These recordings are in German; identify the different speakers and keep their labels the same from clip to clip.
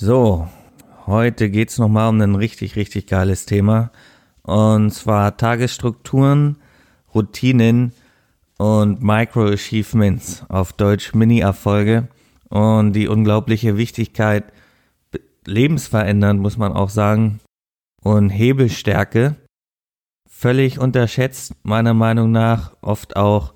Speaker 1: So, heute geht's nochmal um ein richtig, richtig geiles Thema. Und zwar Tagesstrukturen, Routinen und Micro-Achievements, auf Deutsch Mini-Erfolge und die unglaubliche Wichtigkeit, lebensverändernd muss man auch sagen, und Hebelstärke, völlig unterschätzt, meiner Meinung nach, oft auch,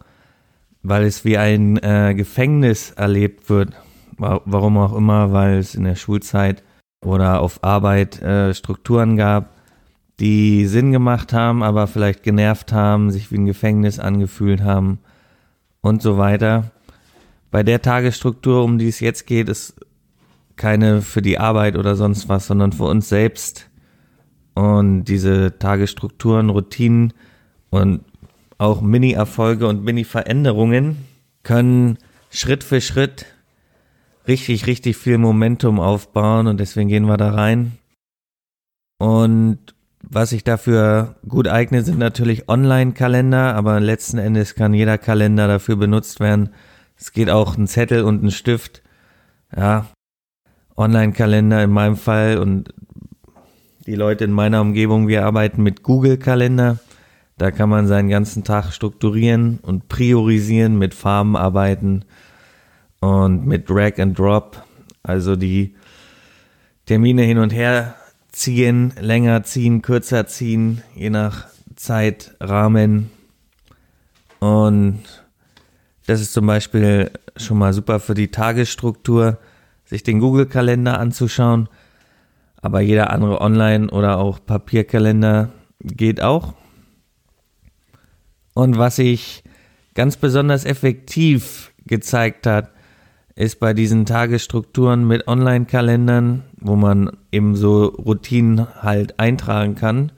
Speaker 1: weil es wie ein äh, Gefängnis erlebt wird. Warum auch immer, weil es in der Schulzeit oder auf Arbeit äh, Strukturen gab, die Sinn gemacht haben, aber vielleicht genervt haben, sich wie ein Gefängnis angefühlt haben und so weiter. Bei der Tagesstruktur, um die es jetzt geht, ist keine für die Arbeit oder sonst was, sondern für uns selbst. Und diese Tagesstrukturen, Routinen und auch Mini-Erfolge und Mini-Veränderungen können Schritt für Schritt richtig, richtig viel Momentum aufbauen und deswegen gehen wir da rein. Und was sich dafür gut eignet, sind natürlich Online-Kalender, aber letzten Endes kann jeder Kalender dafür benutzt werden. Es geht auch ein Zettel und ein Stift. Ja, Online-Kalender in meinem Fall und die Leute in meiner Umgebung, wir arbeiten mit Google-Kalender. Da kann man seinen ganzen Tag strukturieren und priorisieren, mit Farben arbeiten und mit Drag and Drop. Also die Termine hin und her ziehen, länger ziehen, kürzer ziehen, je nach Zeitrahmen. Und das ist zum Beispiel schon mal super für die Tagesstruktur, sich den Google-Kalender anzuschauen. Aber jeder andere Online- oder auch Papierkalender geht auch. Und was sich ganz besonders effektiv gezeigt hat, ist bei diesen Tagesstrukturen mit Online-Kalendern, wo man eben so Routinen halt eintragen kann,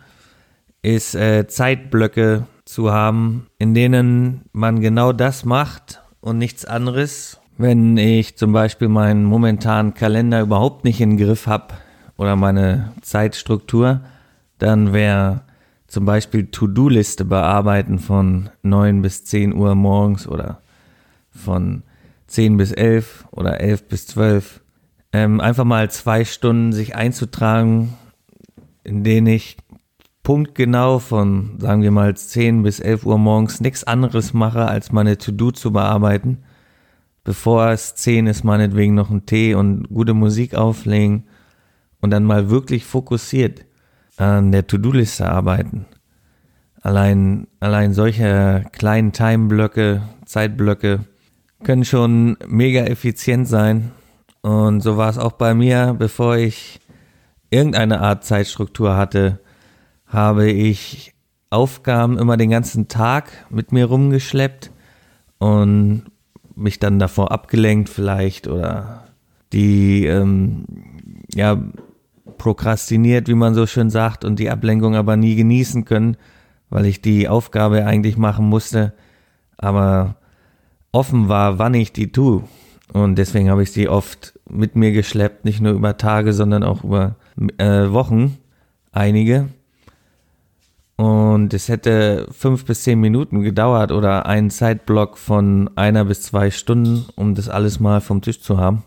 Speaker 1: ist äh, Zeitblöcke zu haben, in denen man genau das macht und nichts anderes. Wenn ich zum Beispiel meinen momentanen Kalender überhaupt nicht in den Griff habe oder meine Zeitstruktur, dann wäre zum Beispiel To-Do-Liste bearbeiten von 9 bis 10 Uhr morgens oder von 10 bis 11 oder 11 bis 12. Ähm, einfach mal zwei Stunden sich einzutragen, in denen ich punktgenau von, sagen wir mal, 10 bis 11 Uhr morgens nichts anderes mache, als meine To-Do zu bearbeiten. Bevor es 10 ist, meinetwegen noch einen Tee und gute Musik auflegen und dann mal wirklich fokussiert an der To-Do-Liste arbeiten. Allein, allein solche kleinen Time-Blöcke, Zeitblöcke, können schon mega effizient sein. Und so war es auch bei mir, bevor ich irgendeine Art Zeitstruktur hatte, habe ich Aufgaben immer den ganzen Tag mit mir rumgeschleppt und mich dann davor abgelenkt vielleicht oder die ähm, ja prokrastiniert, wie man so schön sagt, und die Ablenkung aber nie genießen können, weil ich die Aufgabe eigentlich machen musste, aber offen war, wann ich die tue. Und deswegen habe ich sie oft mit mir geschleppt, nicht nur über Tage, sondern auch über äh, Wochen, einige. Und es hätte fünf bis zehn Minuten gedauert oder einen Zeitblock von einer bis zwei Stunden, um das alles mal vom Tisch zu haben.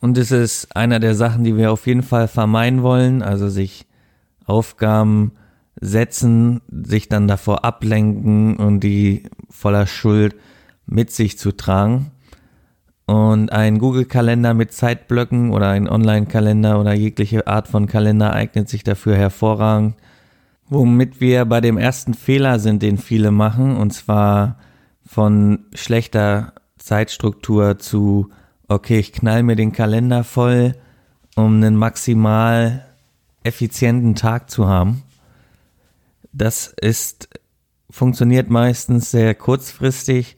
Speaker 1: Und es ist einer der Sachen, die wir auf jeden Fall vermeiden wollen, also sich Aufgaben setzen, sich dann davor ablenken und die voller Schuld mit sich zu tragen. Und ein Google-Kalender mit Zeitblöcken oder ein Online-Kalender oder jegliche Art von Kalender eignet sich dafür hervorragend. Womit wir bei dem ersten Fehler sind, den viele machen, und zwar von schlechter Zeitstruktur zu, okay, ich knall mir den Kalender voll, um einen maximal effizienten Tag zu haben. Das ist, funktioniert meistens sehr kurzfristig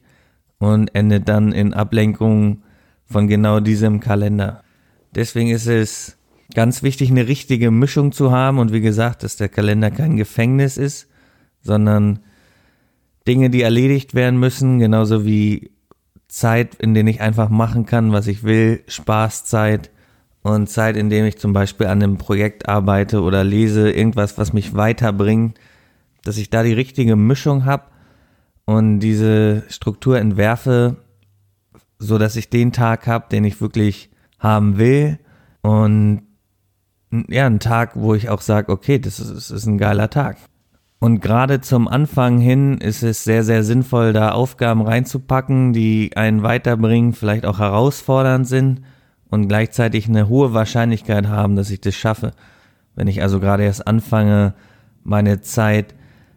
Speaker 1: und endet dann in Ablenkung von genau diesem Kalender. Deswegen ist es ganz wichtig, eine richtige Mischung zu haben und wie gesagt, dass der Kalender kein Gefängnis ist, sondern Dinge, die erledigt werden müssen, genauso wie Zeit, in denen ich einfach machen kann, was ich will, Spaßzeit und Zeit, in dem ich zum Beispiel an einem Projekt arbeite oder lese, irgendwas, was mich weiterbringt, dass ich da die richtige Mischung habe und diese Struktur entwerfe, so dass ich den Tag habe, den ich wirklich haben will, Und ja, ein Tag, wo ich auch sage, okay, das ist, das ist ein geiler Tag. Und gerade zum Anfang hin ist es sehr, sehr sinnvoll, da Aufgaben reinzupacken, die einen weiterbringen, vielleicht auch herausfordernd sind und gleichzeitig eine hohe Wahrscheinlichkeit haben, dass ich das schaffe. Wenn ich also gerade erst anfange, meine Zeit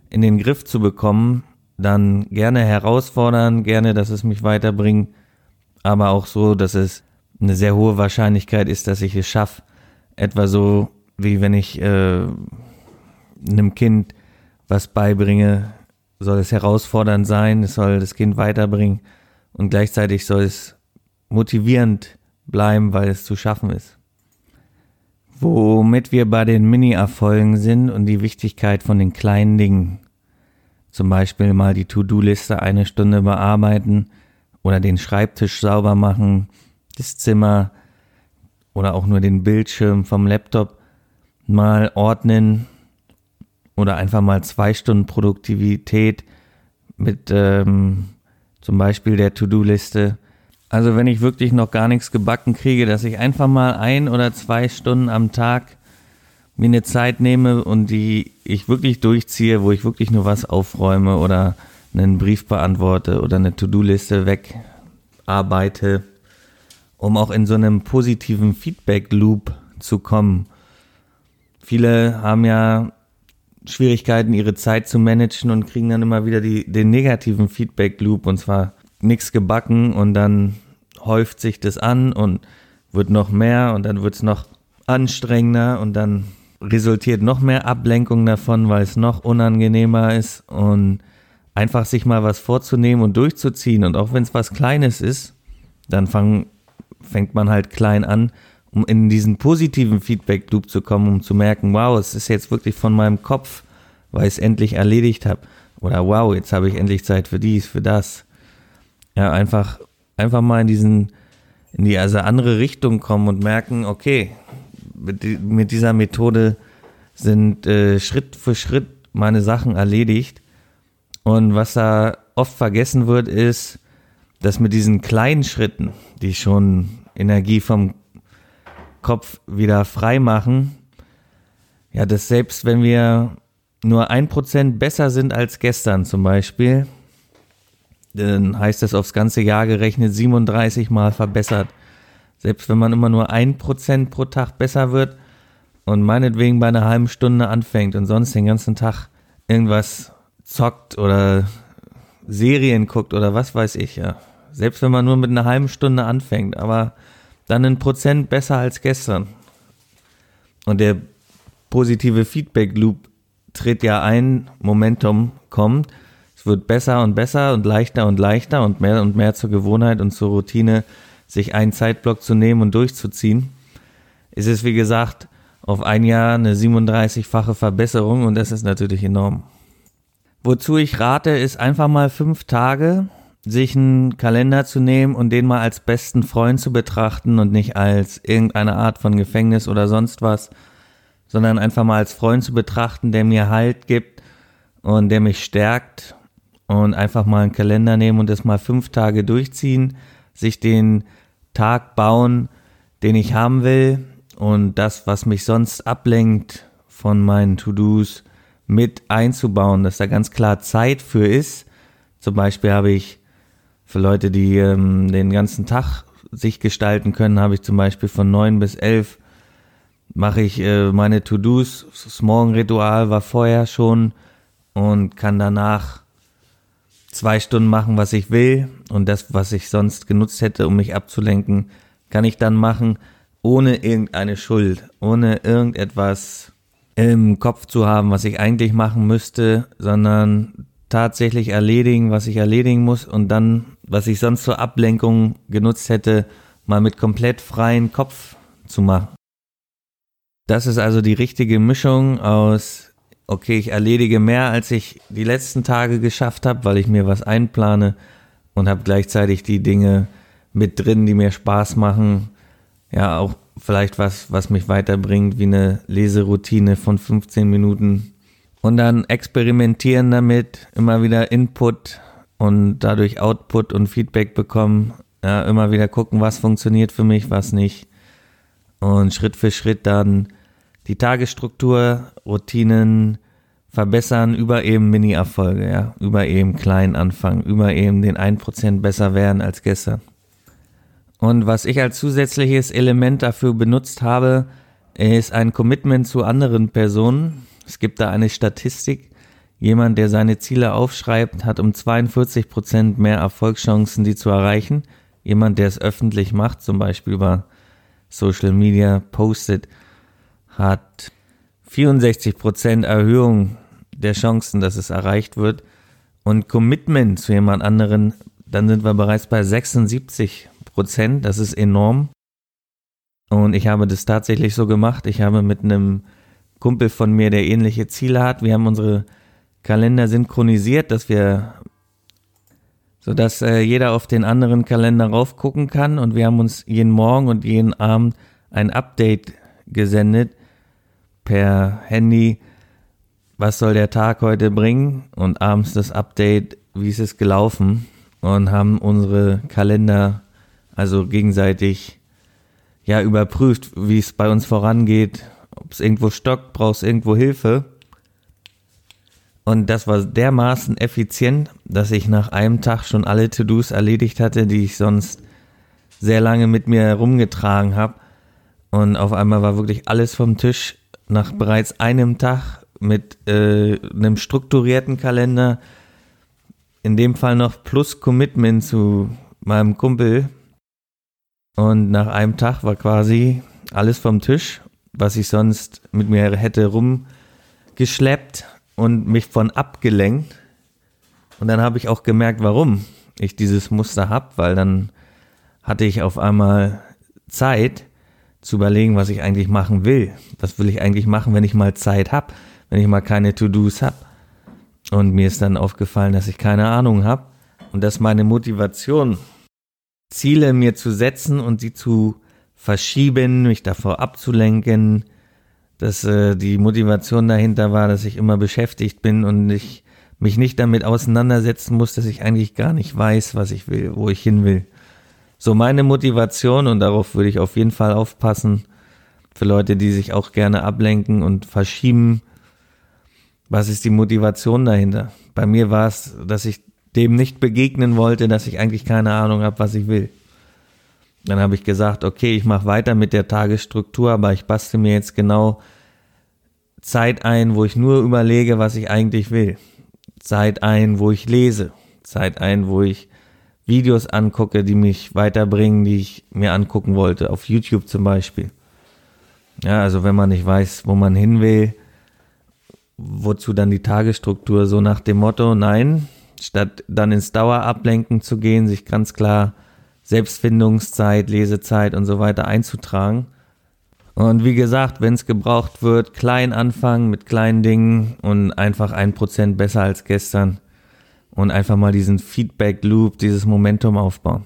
Speaker 1: in den Griff zu bekommen, dann gerne herausfordern, gerne, dass es mich weiterbringt, aber auch so, dass es eine sehr hohe Wahrscheinlichkeit ist, dass ich es schaffe. Etwa so, wie wenn ich äh, einem Kind was beibringe, soll es herausfordernd sein, es soll das Kind weiterbringen und gleichzeitig soll es motivierend bleiben, weil es zu schaffen ist. Womit wir bei den Mini-Erfolgen sind und die Wichtigkeit von den kleinen Dingen. Zum Beispiel mal die To-Do-Liste eine Stunde bearbeiten oder den Schreibtisch sauber machen, das Zimmer oder auch nur den Bildschirm vom Laptop mal ordnen oder einfach mal zwei Stunden Produktivität mit ähm, zum Beispiel der To-Do-Liste. Also wenn ich wirklich noch gar nichts gebacken kriege, dass ich einfach mal ein oder zwei Stunden am Tag mir eine Zeit nehme und die ich wirklich durchziehe, wo ich wirklich nur was aufräume oder einen Brief beantworte oder eine To-Do-Liste wegarbeite, um auch in so einem positiven Feedback-Loop zu kommen. Viele haben ja Schwierigkeiten, ihre Zeit zu managen und kriegen dann immer wieder die, den negativen Feedback-Loop und zwar nichts gebacken und dann häuft sich das an und wird noch mehr und dann wird es noch anstrengender und dann resultiert noch mehr Ablenkung davon, weil es noch unangenehmer ist und einfach sich mal was vorzunehmen und durchzuziehen und auch wenn es was Kleines ist, dann fang, fängt man halt klein an um in diesen positiven Feedback-Loop zu kommen, um zu merken, wow, es ist jetzt wirklich von meinem Kopf, weil ich es endlich erledigt habe. Oder wow, jetzt habe ich endlich Zeit für dies, für das. Ja, einfach, einfach mal in diesen, in die also andere Richtung kommen und merken, okay, mit, dieser Methode sind äh, Schritt für Schritt meine Sachen erledigt. Und was da oft vergessen wird, ist, dass mit diesen kleinen Schritten, die schon Energie vom Kopf wieder frei machen. Ja, dass selbst wenn wir nur ein Prozent besser sind als gestern zum Beispiel, dann heißt das aufs ganze Jahr gerechnet 37 mal verbessert. Selbst wenn man immer nur ein Prozent pro Tag besser wird und meinetwegen bei einer halben Stunde anfängt und sonst den ganzen Tag irgendwas zockt oder Serien guckt oder was weiß ich, ja. Selbst wenn man nur mit einer halben Stunde anfängt, aber dann ein Prozent besser als gestern. Und der positive Feedback Loop tritt ja ein, Momentum kommt, es wird besser und besser und leichter und leichter und mehr und mehr zur Gewohnheit und zur Routine, sich einen Zeitblock zu nehmen und durchzuziehen. Es ist, wie gesagt, auf ein Jahr eine 37-fache Verbesserung und das ist natürlich enorm. Wozu ich rate, ist einfach mal fünf Tage sich einen Kalender zu nehmen und den mal als besten Freund zu betrachten und nicht als irgendeine Art von Gefängnis oder sonst was, sondern einfach mal als Freund zu betrachten, der mir Halt gibt und der mich stärkt und einfach mal einen Kalender nehmen und das mal fünf Tage durchziehen, sich den Tag bauen, den ich haben will und das, was mich sonst ablenkt von meinen To-Dos mit einzubauen, dass da ganz klar Zeit für ist. Zum Beispiel habe ich für Leute, die ähm, den ganzen Tag sich gestalten können, habe ich zum Beispiel von neun bis elf mache ich äh, meine To-Dos. Das Morgenritual war vorher schon und kann danach zwei Stunden machen, was ich will. Und das, was ich sonst genutzt hätte, um mich abzulenken, kann ich dann machen, ohne irgendeine Schuld, ohne irgendetwas im Kopf zu haben, was ich eigentlich machen müsste, sondern tatsächlich erledigen, was ich erledigen muss und dann, was ich sonst zur Ablenkung genutzt hätte, mal mit komplett freien Kopf zu machen. Das ist also die richtige Mischung aus, okay, ich erledige mehr, als ich die letzten Tage geschafft habe, weil ich mir was einplane und habe gleichzeitig die Dinge mit drin, die mir Spaß machen. Ja, auch vielleicht was, was mich weiterbringt, wie eine Leseroutine von 15 Minuten. Und dann experimentieren damit, immer wieder Input und dadurch Output und Feedback bekommen, ja, immer wieder gucken, was funktioniert für mich, was nicht. Und Schritt für Schritt dann die Tagesstruktur, Routinen verbessern über eben Mini-Erfolge, ja, über eben kleinen Anfang, über eben den 1% besser werden als gestern. Und was ich als zusätzliches Element dafür benutzt habe, ist ein Commitment zu anderen Personen. Es gibt da eine Statistik. Jemand, der seine Ziele aufschreibt, hat um 42 Prozent mehr Erfolgschancen, die zu erreichen. Jemand, der es öffentlich macht, zum Beispiel über Social Media postet, hat 64 Prozent Erhöhung der Chancen, dass es erreicht wird. Und Commitment zu jemand anderen, dann sind wir bereits bei 76 Prozent. Das ist enorm. Und ich habe das tatsächlich so gemacht. Ich habe mit einem Kumpel von mir, der ähnliche Ziele hat, wir haben unsere Kalender synchronisiert, dass wir, sodass äh, jeder auf den anderen Kalender raufgucken kann. Und wir haben uns jeden Morgen und jeden Abend ein Update gesendet per Handy. Was soll der Tag heute bringen? Und abends das Update, wie ist es gelaufen? Und haben unsere Kalender also gegenseitig ja überprüft, wie es bei uns vorangeht, ob es irgendwo stockt, brauchst irgendwo Hilfe. Und das war dermaßen effizient, dass ich nach einem Tag schon alle To-Dos erledigt hatte, die ich sonst sehr lange mit mir herumgetragen habe. Und auf einmal war wirklich alles vom Tisch. Nach bereits einem Tag mit äh, einem strukturierten Kalender, in dem Fall noch plus Commitment zu meinem Kumpel, und nach einem Tag war quasi alles vom Tisch, was ich sonst mit mir hätte rumgeschleppt und mich von abgelenkt. Und dann habe ich auch gemerkt, warum ich dieses Muster habe, weil dann hatte ich auf einmal Zeit zu überlegen, was ich eigentlich machen will. Was will ich eigentlich machen, wenn ich mal Zeit habe, wenn ich mal keine To-Dos habe. Und mir ist dann aufgefallen, dass ich keine Ahnung habe und dass meine Motivation Ziele mir zu setzen und sie zu verschieben, mich davor abzulenken, dass äh, die Motivation dahinter war, dass ich immer beschäftigt bin und ich mich nicht damit auseinandersetzen muss, dass ich eigentlich gar nicht weiß, was ich will, wo ich hin will. So meine Motivation und darauf würde ich auf jeden Fall aufpassen für Leute, die sich auch gerne ablenken und verschieben. Was ist die Motivation dahinter? Bei mir war es, dass ich dem nicht begegnen wollte, dass ich eigentlich keine Ahnung habe, was ich will. Dann habe ich gesagt, okay, ich mache weiter mit der Tagesstruktur, aber ich bastel mir jetzt genau Zeit ein, wo ich nur überlege, was ich eigentlich will. Zeit ein, wo ich lese. Zeit ein, wo ich Videos angucke, die mich weiterbringen, die ich mir angucken wollte, auf YouTube zum Beispiel. Ja, also wenn man nicht weiß, wo man hin will, wozu dann die Tagesstruktur? So nach dem Motto, nein, statt dann ins Dauerablenken zu gehen, sich ganz klar Selbstfindungszeit, Lesezeit und so weiter einzutragen. Und wie gesagt, wenn es gebraucht wird, klein anfangen mit kleinen Dingen und einfach ein Prozent besser als gestern und einfach mal diesen Feedback Loop, dieses Momentum aufbauen.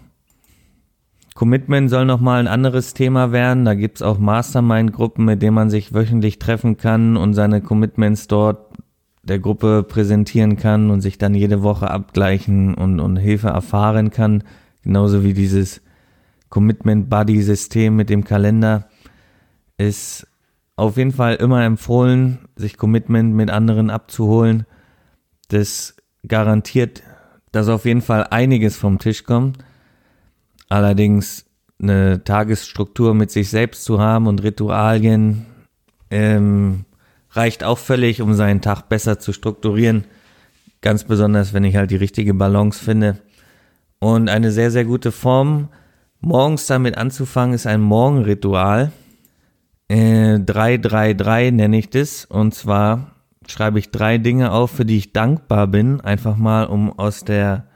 Speaker 1: Commitment soll nochmal ein anderes Thema werden. Da gibt's auch Mastermind-Gruppen, mit denen man sich wöchentlich treffen kann und seine Commitments dort der Gruppe präsentieren kann und sich dann jede Woche abgleichen und, und Hilfe erfahren kann. Genauso wie dieses Commitment Buddy System mit dem Kalender ist auf jeden Fall immer empfohlen, sich Commitment mit anderen abzuholen. Das garantiert, dass auf jeden Fall einiges vom Tisch kommt. Allerdings eine Tagesstruktur mit sich selbst zu haben und Ritualien, ähm, reicht auch völlig, um seinen Tag besser zu strukturieren. Ganz besonders, wenn ich halt die richtige Balance finde. Und eine sehr, sehr gute Form, morgens damit anzufangen, ist ein Morgenritual. Äh, 333 nenne ich das. Und zwar schreibe ich drei Dinge auf, für die ich dankbar bin. Einfach mal, um aus der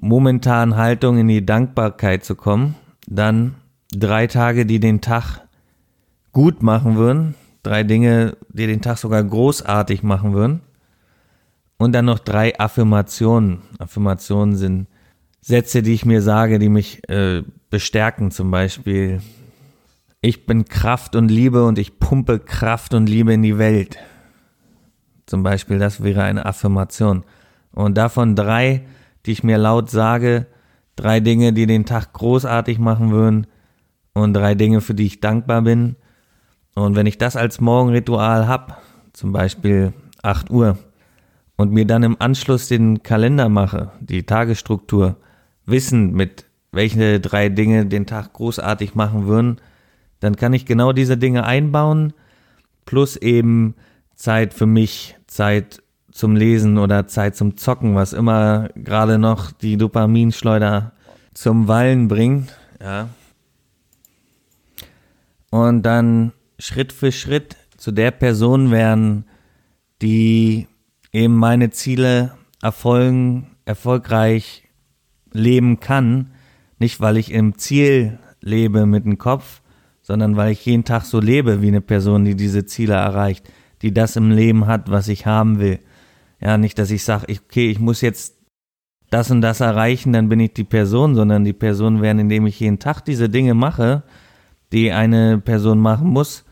Speaker 1: momentanen Haltung in die Dankbarkeit zu kommen. Dann drei Tage, die den Tag gut machen würden drei Dinge, die den Tag sogar großartig machen würden. Und dann noch drei Affirmationen. Affirmationen sind Sätze, die ich mir sage, die mich äh, bestärken. Zum Beispiel, ich bin Kraft und Liebe und ich pumpe Kraft und Liebe in die Welt. Zum Beispiel, das wäre eine Affirmation. Und davon drei, die ich mir laut sage, drei Dinge, die den Tag großartig machen würden und drei Dinge, für die ich dankbar bin. Und wenn ich das als Morgenritual hab, zum Beispiel 8 Uhr, und mir dann im Anschluss den Kalender mache, die Tagesstruktur, wissend mit welche drei Dinge den Tag großartig machen würden, dann kann ich genau diese Dinge einbauen, plus eben Zeit für mich, Zeit zum Lesen oder Zeit zum Zocken, was immer gerade noch die Dopaminschleuder zum Wallen bringt, ja. Und dann Schritt für Schritt zu der Person werden, die eben meine Ziele erfolgen, erfolgreich leben kann. Nicht, weil ich im Ziel lebe mit dem Kopf, sondern weil ich jeden Tag so lebe wie eine Person, die diese Ziele erreicht, die das im Leben hat, was ich haben will. Ja, nicht, dass ich sage, okay, ich muss jetzt das und das erreichen, dann bin ich die Person, sondern die Person werden, indem ich jeden Tag diese Dinge mache, die eine Person machen muss,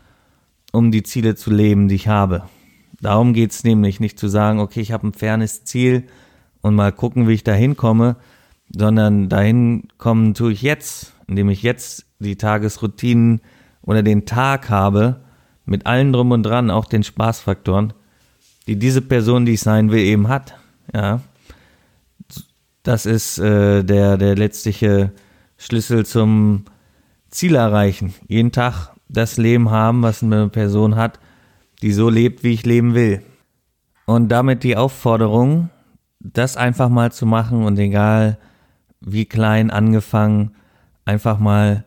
Speaker 1: um die Ziele zu leben, die ich habe. Darum geht es nämlich nicht zu sagen, okay, ich habe ein fernes Ziel und mal gucken, wie ich da hinkomme, sondern dahin kommen tue ich jetzt, indem ich jetzt die Tagesroutinen oder den Tag habe, mit allen drum und dran, auch den Spaßfaktoren, die diese Person, die ich sein will, eben hat. Ja, das ist äh, der der letztliche Schlüssel zum Ziel erreichen. Jeden Tag das Leben haben, was eine Person hat, die so lebt, wie ich leben will. Und damit die Aufforderung, das einfach mal zu machen und egal wie klein angefangen, einfach mal,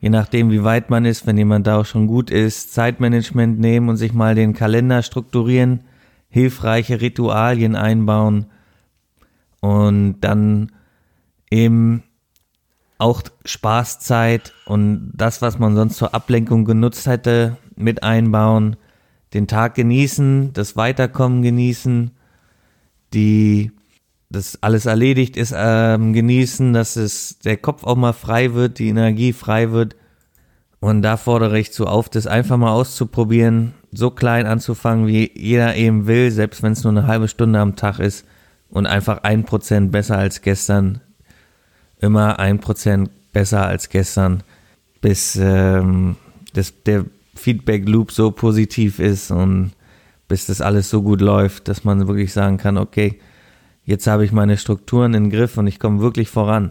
Speaker 1: je nachdem wie weit man ist, wenn jemand da auch schon gut ist, Zeitmanagement nehmen und sich mal den Kalender strukturieren, hilfreiche Ritualien einbauen und dann eben auch Spaßzeit und das, was man sonst zur Ablenkung genutzt hätte, mit einbauen den Tag genießen, das Weiterkommen genießen, die das alles erledigt ist, ähm, genießen, dass es der Kopf auch mal frei wird, die Energie frei wird. Und da fordere ich zu auf, das einfach mal auszuprobieren, so klein anzufangen, wie jeder eben will, selbst wenn es nur eine halbe Stunde am Tag ist und einfach ein Prozent besser als gestern, immer ein Prozent besser als gestern, bis ähm, das, der Feedback Loop so positiv ist und bis das alles so gut läuft, dass man wirklich sagen kann, okay, jetzt habe ich meine Strukturen in den Griff und ich komme wirklich voran.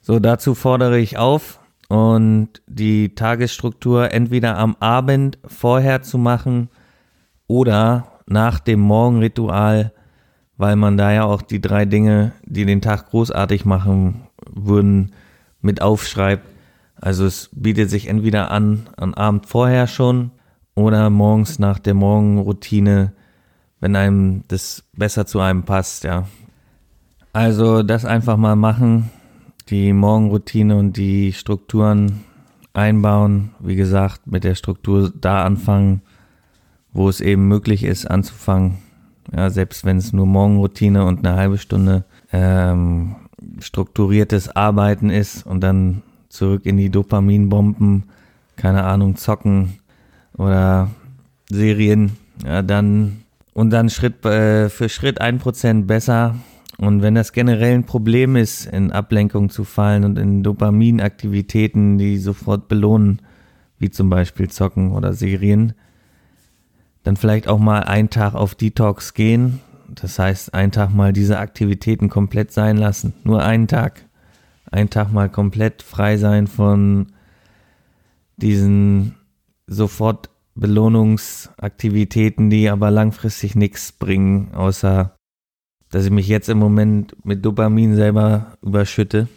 Speaker 1: So, dazu fordere ich auf und die Tagesstruktur entweder am Abend vorher zu machen oder nach dem Morgenritual, weil man da ja auch die drei Dinge, die den Tag großartig machen würden, mit aufschreibt also es bietet sich entweder an, am Abend vorher schon oder morgens nach der Morgenroutine, wenn einem das besser zu einem passt, ja. Also das einfach mal machen, die Morgenroutine und die Strukturen einbauen. Wie gesagt, mit der Struktur da anfangen, wo es eben möglich ist anzufangen. Ja, selbst wenn es nur Morgenroutine und eine halbe Stunde ähm, strukturiertes Arbeiten ist und dann zurück in die Dopaminbomben, keine Ahnung, zocken oder Serien, ja, dann und dann Schritt äh, für Schritt ein Prozent besser. Und wenn das generell ein Problem ist, in Ablenkung zu fallen und in Dopaminaktivitäten, die sofort belohnen, wie zum Beispiel Zocken oder Serien, dann vielleicht auch mal einen Tag auf Detox gehen. Das heißt, einen Tag mal diese Aktivitäten komplett sein lassen. Nur einen Tag einen Tag mal komplett frei sein von diesen sofort Belohnungsaktivitäten, die aber langfristig nichts bringen, außer dass ich mich jetzt im Moment mit Dopamin selber überschütte.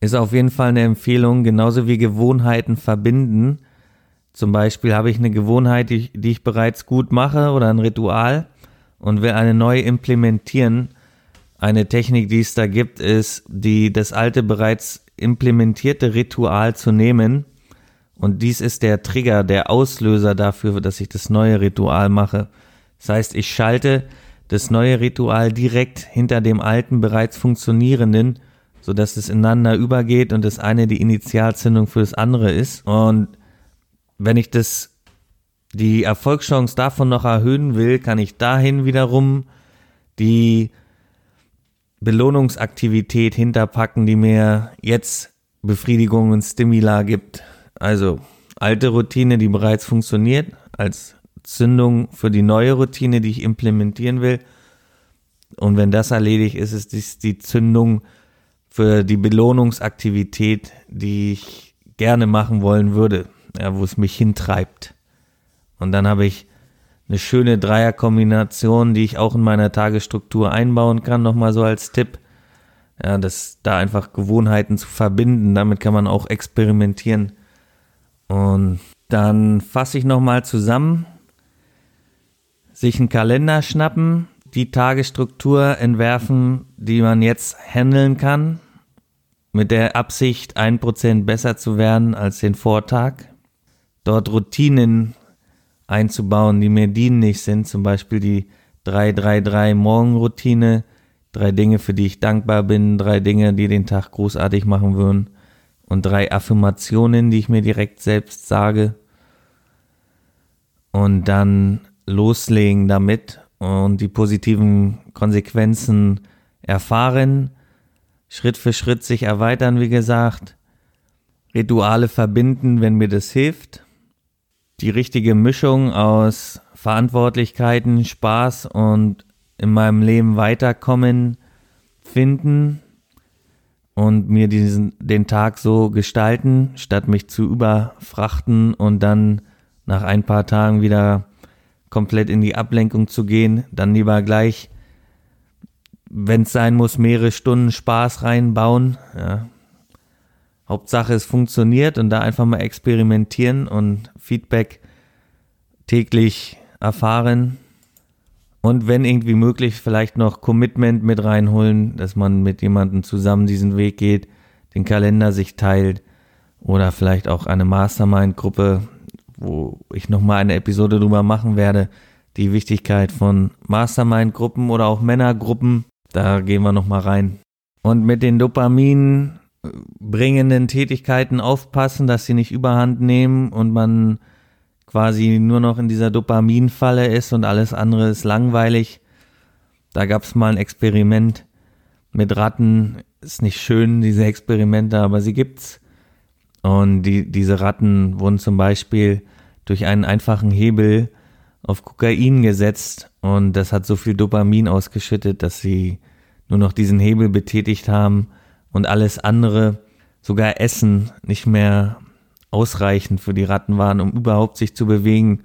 Speaker 1: Ist auf jeden Fall eine Empfehlung, genauso wie Gewohnheiten verbinden. Zum Beispiel habe ich eine Gewohnheit, die, die ich bereits gut mache oder ein Ritual und will eine neue implementieren eine Technik, die es da gibt, ist, die das alte bereits implementierte Ritual zu nehmen. Und dies ist der Trigger, der Auslöser dafür, dass ich das neue Ritual mache. Das heißt, ich schalte das neue Ritual direkt hinter dem alten bereits funktionierenden, so dass es ineinander übergeht und das eine die Initialzündung für das andere ist. Und wenn ich das, die Erfolgschance davon noch erhöhen will, kann ich dahin wiederum die Belohnungsaktivität hinterpacken, die mir jetzt Befriedigung und Stimula gibt. Also alte Routine, die bereits funktioniert, als Zündung für die neue Routine, die ich implementieren will. Und wenn das erledigt ist, ist dies die Zündung für die Belohnungsaktivität, die ich gerne machen wollen würde, ja, wo es mich hintreibt. Und dann habe ich eine schöne Dreierkombination, die ich auch in meiner Tagesstruktur einbauen kann, nochmal so als Tipp. Ja, das da einfach Gewohnheiten zu verbinden, damit kann man auch experimentieren. Und dann fasse ich nochmal zusammen, sich einen Kalender schnappen, die Tagesstruktur entwerfen, die man jetzt handeln kann, mit der Absicht, ein Prozent besser zu werden als den Vortag. Dort Routinen einzubauen, die mir dienlich sind, zum Beispiel die 333 Morgenroutine, drei Dinge, für die ich dankbar bin, drei Dinge, die den Tag großartig machen würden. Und drei Affirmationen, die ich mir direkt selbst sage. Und dann loslegen damit und die positiven Konsequenzen erfahren, Schritt für Schritt sich erweitern, wie gesagt, Rituale verbinden, wenn mir das hilft die richtige Mischung aus Verantwortlichkeiten, Spaß und in meinem Leben weiterkommen finden und mir diesen, den Tag so gestalten, statt mich zu überfrachten und dann nach ein paar Tagen wieder komplett in die Ablenkung zu gehen, dann lieber gleich, wenn es sein muss, mehrere Stunden Spaß reinbauen. Ja, Hauptsache es funktioniert und da einfach mal experimentieren und Feedback täglich erfahren. Und wenn irgendwie möglich, vielleicht noch Commitment mit reinholen, dass man mit jemandem zusammen diesen Weg geht, den Kalender sich teilt oder vielleicht auch eine Mastermind-Gruppe, wo ich nochmal eine Episode drüber machen werde, die Wichtigkeit von Mastermind-Gruppen oder auch Männergruppen. Da gehen wir nochmal rein. Und mit den Dopamin bringenden Tätigkeiten aufpassen, dass sie nicht überhand nehmen und man quasi nur noch in dieser Dopaminfalle ist und alles andere ist langweilig. Da gab es mal ein Experiment mit Ratten. Ist nicht schön, diese Experimente, aber sie gibt's. Und die, diese Ratten wurden zum Beispiel durch einen einfachen Hebel auf Kokain gesetzt und das hat so viel Dopamin ausgeschüttet, dass sie nur noch diesen Hebel betätigt haben und alles andere, sogar Essen, nicht mehr ausreichend für die Ratten waren, um überhaupt sich zu bewegen,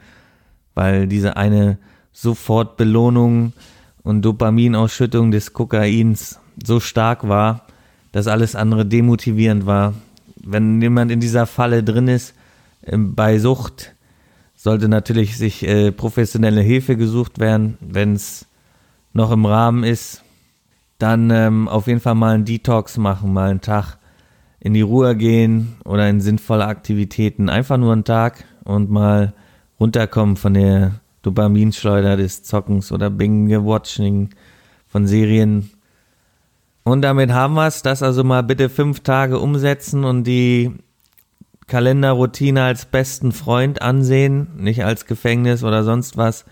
Speaker 1: weil diese eine Sofortbelohnung und Dopaminausschüttung des Kokains so stark war, dass alles andere demotivierend war. Wenn jemand in dieser Falle drin ist, ähm, bei Sucht, sollte natürlich sich äh, professionelle Hilfe gesucht werden, wenn es noch im Rahmen ist, dann ähm, auf jeden Fall mal einen Detox machen, mal einen Tag in die Ruhe gehen oder in sinnvolle Aktivitäten. Einfach nur einen Tag und mal runterkommen von der Dopaminschleuder des Zockens oder Binge-Watching von Serien. Und damit haben wir es. Das also mal bitte fünf Tage umsetzen und die Kalenderroutine als besten Freund ansehen. Nicht als Gefängnis oder sonst was,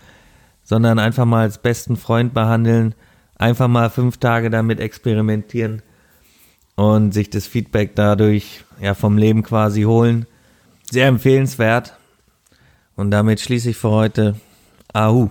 Speaker 1: sondern einfach mal als besten Freund behandeln einfach mal fünf Tage damit experimentieren und sich das Feedback dadurch ja vom Leben quasi holen. Sehr empfehlenswert. Und damit schließe ich für heute Ahu.